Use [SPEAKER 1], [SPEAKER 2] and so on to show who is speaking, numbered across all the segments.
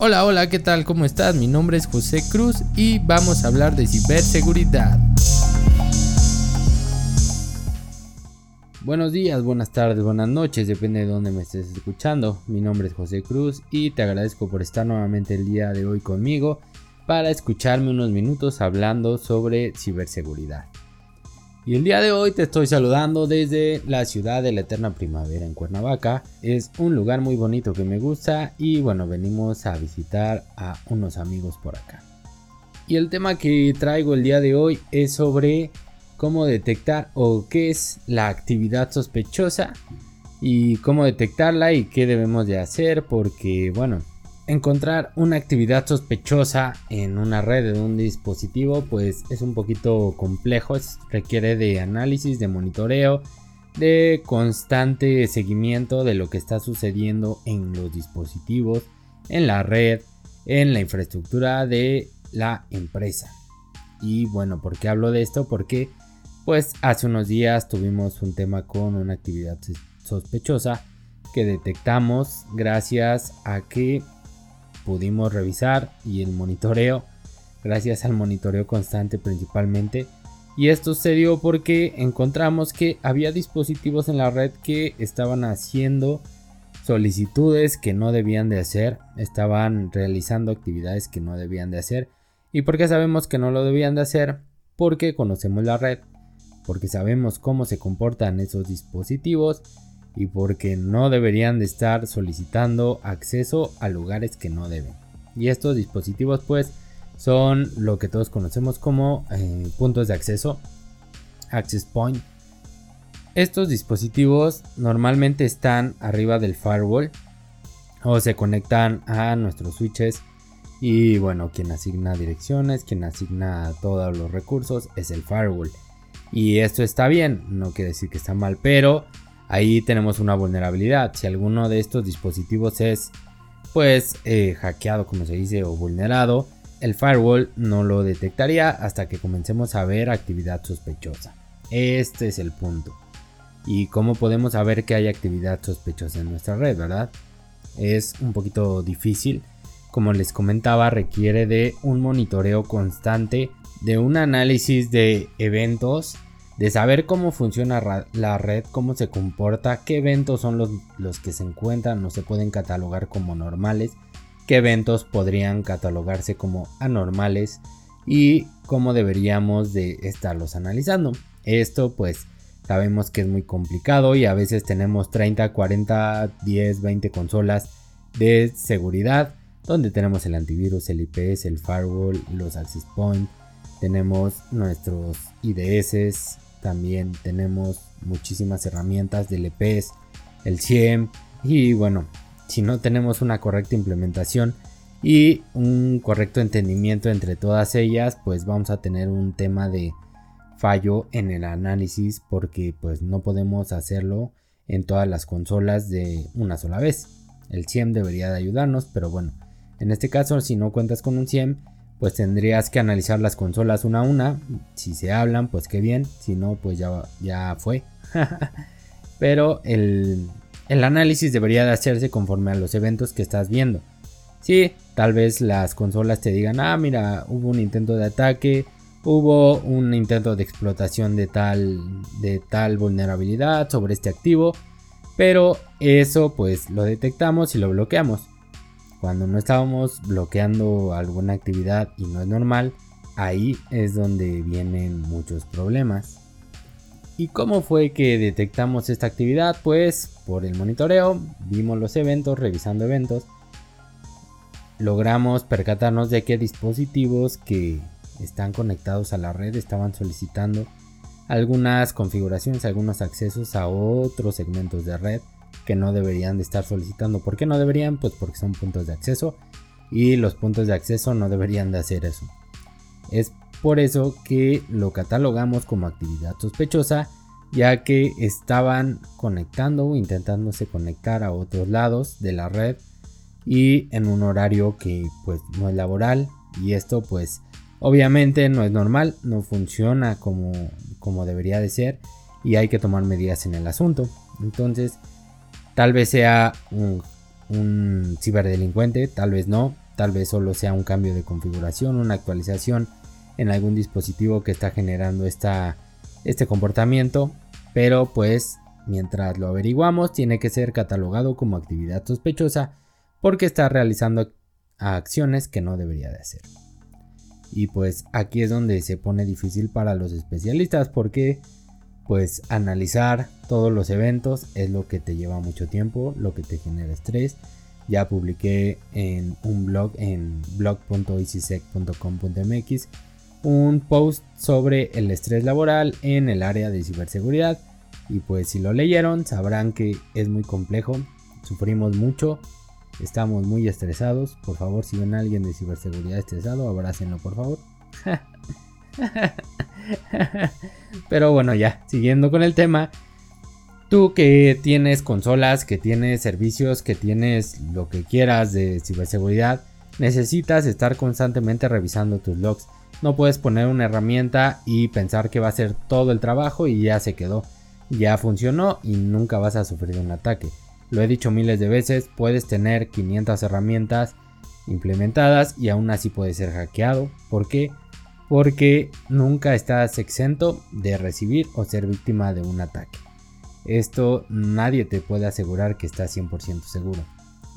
[SPEAKER 1] Hola, hola, ¿qué tal? ¿Cómo estás? Mi nombre es José Cruz y vamos a hablar de ciberseguridad. Buenos días, buenas tardes, buenas noches, depende de dónde me estés escuchando. Mi nombre es José Cruz y te agradezco por estar nuevamente el día de hoy conmigo para escucharme unos minutos hablando sobre ciberseguridad. Y el día de hoy te estoy saludando desde la ciudad de la eterna primavera en Cuernavaca. Es un lugar muy bonito que me gusta y bueno, venimos a visitar a unos amigos por acá. Y el tema que traigo el día de hoy es sobre cómo detectar o qué es la actividad sospechosa y cómo detectarla y qué debemos de hacer porque bueno, encontrar una actividad sospechosa en una red de un dispositivo pues es un poquito complejo, requiere de análisis, de monitoreo, de constante seguimiento de lo que está sucediendo en los dispositivos, en la red, en la infraestructura de la empresa. Y bueno, ¿por qué hablo de esto? Porque pues hace unos días tuvimos un tema con una actividad sospechosa que detectamos gracias a que pudimos revisar y el monitoreo, gracias al monitoreo constante principalmente. Y esto se dio porque encontramos que había dispositivos en la red que estaban haciendo solicitudes que no debían de hacer, estaban realizando actividades que no debían de hacer. ¿Y por qué sabemos que no lo debían de hacer? Porque conocemos la red, porque sabemos cómo se comportan esos dispositivos y porque no deberían de estar solicitando acceso a lugares que no deben. Y estos dispositivos pues son lo que todos conocemos como eh, puntos de acceso, access point. Estos dispositivos normalmente están arriba del firewall o se conectan a nuestros switches y bueno, quien asigna direcciones, quien asigna todos los recursos es el firewall. Y esto está bien, no quiere decir que está mal, pero ahí tenemos una vulnerabilidad. Si alguno de estos dispositivos es pues eh, hackeado como se dice o vulnerado, el firewall no lo detectaría hasta que comencemos a ver actividad sospechosa. Este es el punto. ¿Y cómo podemos saber que hay actividad sospechosa en nuestra red, verdad? Es un poquito difícil. Como les comentaba, requiere de un monitoreo constante, de un análisis de eventos de saber cómo funciona la red, cómo se comporta, qué eventos son los, los que se encuentran o se pueden catalogar como normales, qué eventos podrían catalogarse como anormales y cómo deberíamos de estarlos analizando. Esto pues sabemos que es muy complicado y a veces tenemos 30, 40, 10, 20 consolas de seguridad donde tenemos el antivirus, el IPS, el firewall, los access point, tenemos nuestros IDS, también tenemos muchísimas herramientas del EPS, el CIEM y bueno, si no tenemos una correcta implementación y un correcto entendimiento entre todas ellas, pues vamos a tener un tema de fallo en el análisis porque pues no podemos hacerlo en todas las consolas de una sola vez. El CIEM debería de ayudarnos, pero bueno, en este caso si no cuentas con un CIEM, pues tendrías que analizar las consolas una a una. Si se hablan, pues qué bien. Si no, pues ya, ya fue. Pero el, el análisis debería de hacerse conforme a los eventos que estás viendo. Sí, tal vez las consolas te digan, ah, mira, hubo un intento de ataque, hubo un intento de explotación de tal, de tal vulnerabilidad sobre este activo, pero eso pues lo detectamos y lo bloqueamos. Cuando no estábamos bloqueando alguna actividad y no es normal, ahí es donde vienen muchos problemas. ¿Y cómo fue que detectamos esta actividad? Pues por el monitoreo, vimos los eventos, revisando eventos, logramos percatarnos de que dispositivos que están conectados a la red estaban solicitando algunas configuraciones, algunos accesos a otros segmentos de red que no deberían de estar solicitando. ¿Por qué no deberían? Pues porque son puntos de acceso y los puntos de acceso no deberían de hacer eso. Es por eso que lo catalogamos como actividad sospechosa ya que estaban conectando o intentándose conectar a otros lados de la red y en un horario que pues no es laboral y esto pues obviamente no es normal, no funciona como, como debería de ser y hay que tomar medidas en el asunto. Entonces Tal vez sea un, ciberdelincuente, tal vez no. tal vez solo sea un cambio de configuración, una actualización en algún dispositivo que está generando esta, este comportamiento, pero pues mientras lo averiguamos tiene que ser catalogado como actividad sospechosa porque está realizando acciones que no debería de hacer. Y pues aquí es donde se pone difícil para los especialistas porque pues analizar todos los eventos es lo que te lleva mucho tiempo, lo que te genera estrés. Ya publiqué en un blog en blog.easysec.com.mx un post sobre el estrés laboral en el área de ciberseguridad y pues si lo leyeron sabrán que es muy complejo, sufrimos mucho, estamos muy estresados. Por favor, si ven a alguien de ciberseguridad estresado, abrácenlo por favor. Pero bueno, ya, siguiendo con el tema. Tú que tienes consolas, que tienes servicios, que tienes lo que quieras de ciberseguridad, necesitas estar constantemente revisando tus logs. No puedes poner una herramienta y pensar que va a ser todo el trabajo y ya se quedó. Ya funcionó y nunca vas a sufrir un ataque. Lo he dicho miles de veces, puedes tener 500 herramientas implementadas y aún así puede ser hackeado. ¿Por qué? Porque nunca estás exento de recibir o ser víctima de un ataque. Esto nadie te puede asegurar que estás 100% seguro.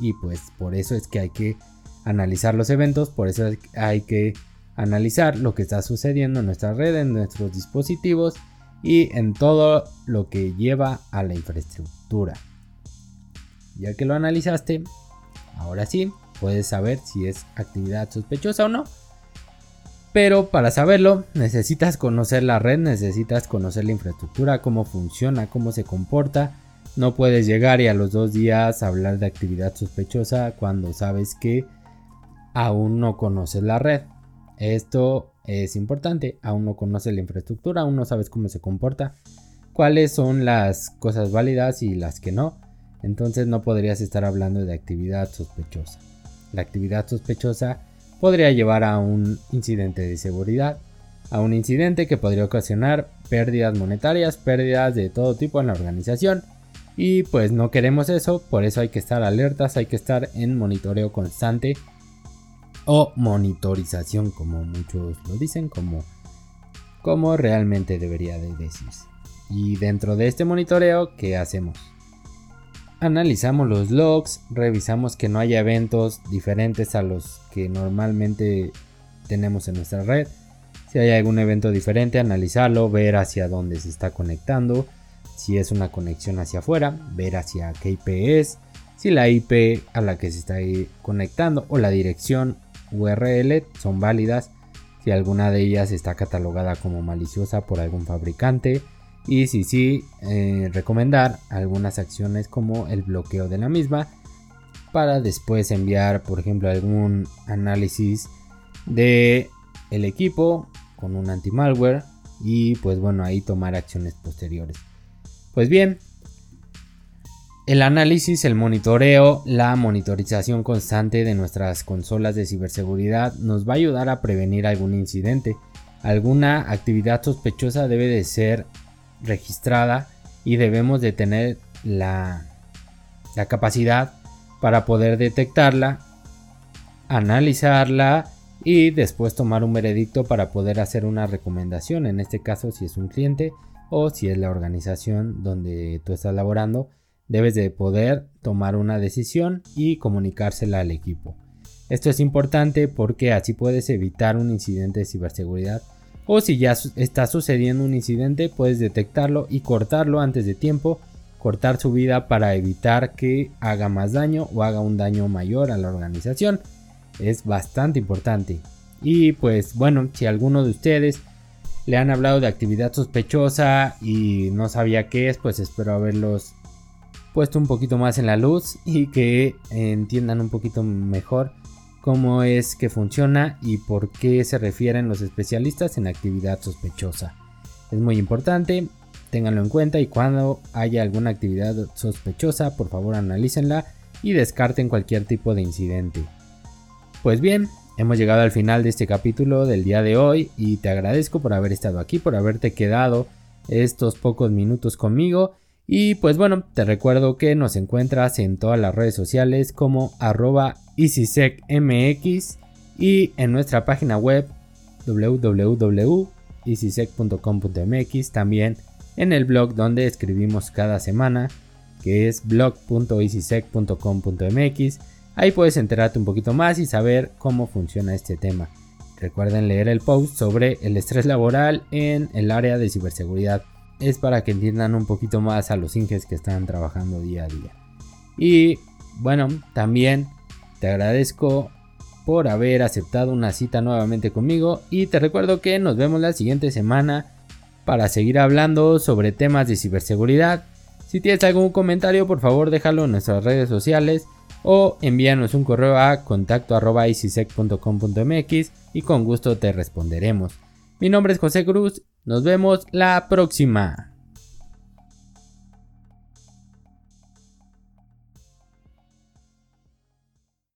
[SPEAKER 1] Y pues por eso es que hay que analizar los eventos, por eso hay que analizar lo que está sucediendo en nuestra red, en nuestros dispositivos y en todo lo que lleva a la infraestructura. Ya que lo analizaste, ahora sí, puedes saber si es actividad sospechosa o no. Pero para saberlo, necesitas conocer la red, necesitas conocer la infraestructura, cómo funciona, cómo se comporta. No puedes llegar y a los dos días hablar de actividad sospechosa cuando sabes que aún no conoces la red. Esto es importante, aún no conoces la infraestructura, aún no sabes cómo se comporta, cuáles son las cosas válidas y las que no. Entonces no podrías estar hablando de actividad sospechosa. La actividad sospechosa podría llevar a un incidente de seguridad, a un incidente que podría ocasionar pérdidas monetarias, pérdidas de todo tipo en la organización. Y pues no queremos eso, por eso hay que estar alertas, hay que estar en monitoreo constante o monitorización como muchos lo dicen, como, como realmente debería de decirse. Y dentro de este monitoreo, ¿qué hacemos? Analizamos los logs, revisamos que no haya eventos diferentes a los que normalmente tenemos en nuestra red. Si hay algún evento diferente, analizarlo, ver hacia dónde se está conectando. Si es una conexión hacia afuera, ver hacia qué IP es. Si la IP a la que se está conectando o la dirección URL son válidas. Si alguna de ellas está catalogada como maliciosa por algún fabricante y si sí, eh, recomendar algunas acciones como el bloqueo de la misma para después enviar, por ejemplo, algún análisis de el equipo con un anti-malware y pues bueno, ahí tomar acciones posteriores. Pues bien, el análisis, el monitoreo, la monitorización constante de nuestras consolas de ciberseguridad nos va a ayudar a prevenir algún incidente. Alguna actividad sospechosa debe de ser registrada y debemos de tener la, capacidad para poder detectarla, analizarla y después tomar un veredicto para poder hacer una recomendación, en este caso si es un cliente o si es la organización donde tú estás laborando, debes de poder tomar una decisión y comunicársela al equipo. Esto es importante porque así puedes evitar un incidente de ciberseguridad o si ya está sucediendo un incidente puedes detectarlo y cortarlo antes de tiempo, cortar su vida para evitar que haga más daño o haga un daño mayor a la organización. Es bastante importante. Y pues bueno, si alguno de ustedes le han hablado de actividad sospechosa y no sabía qué es, pues espero haberlos puesto un poquito más en la luz y que entiendan un poquito mejor cómo es que funciona y por qué se refieren los especialistas en actividad sospechosa. Es muy importante, ténganlo en cuenta y cuando haya alguna actividad sospechosa, por favor analícenla y descarten cualquier tipo de incidente. Pues bien, hemos llegado al final de este capítulo del día de hoy y te agradezco por haber estado aquí, por haberte quedado estos pocos minutos conmigo. Y pues bueno, te recuerdo que nos encuentras en todas las redes sociales como arroba EasySecMX y en nuestra página web www.easysec.com.mx también en el blog donde escribimos cada semana que es blog.easysec.com.mx ahí puedes enterarte un poquito más y saber cómo funciona este tema. Recuerden leer el post sobre el estrés laboral en el área de ciberseguridad. Es para que entiendan un poquito más a los inges que están trabajando día a día. Y bueno también te agradezco por haber aceptado una cita nuevamente conmigo y te recuerdo que nos vemos la siguiente semana para seguir hablando sobre temas de ciberseguridad. Si tienes algún comentario, por favor déjalo en nuestras redes sociales o envíanos un correo a contacto.icisec.com.mx y con gusto te responderemos. Mi nombre es José Cruz, nos vemos la próxima.